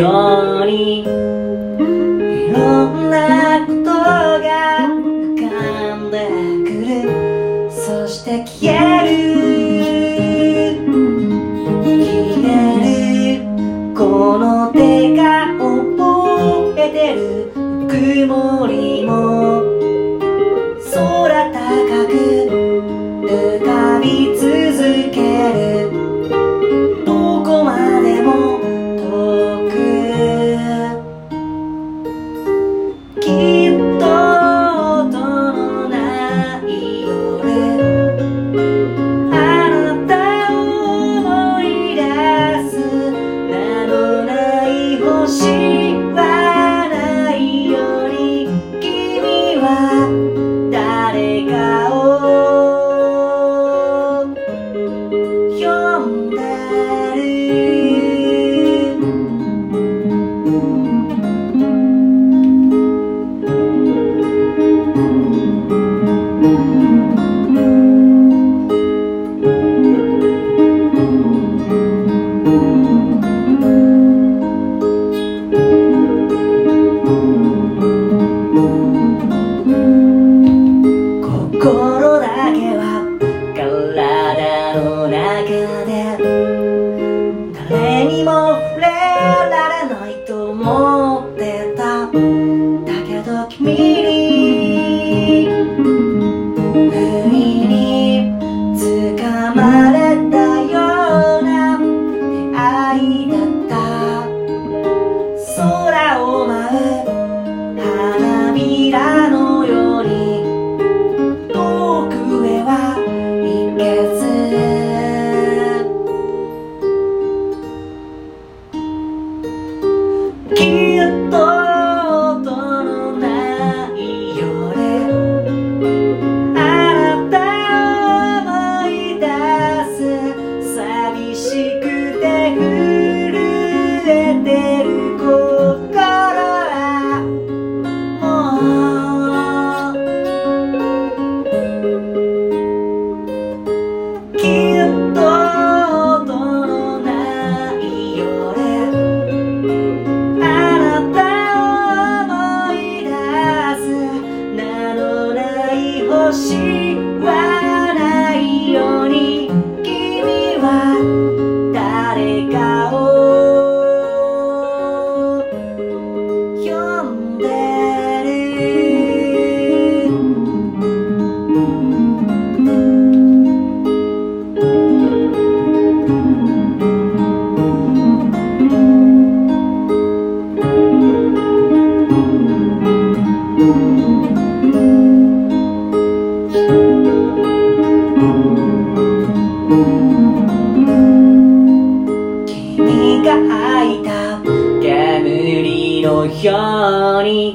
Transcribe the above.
ように。いろんなことが浮かんでくる。そして消える。の中で。誰にも触れられないと思ってた。だけど君に不意に捕まえ君が吐いた煙のように